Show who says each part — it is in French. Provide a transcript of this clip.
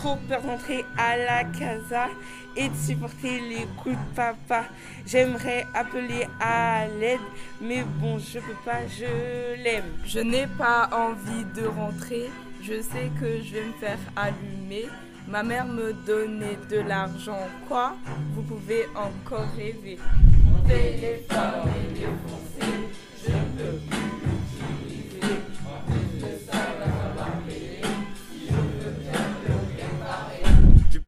Speaker 1: trop peur d'entrer à la casa et de supporter les coups de papa. J'aimerais appeler à l'aide, mais bon, je peux pas, je l'aime.
Speaker 2: Je n'ai pas envie de rentrer, je sais que je vais me faire allumer. Ma mère me donnait de l'argent, quoi? Vous pouvez encore rêver.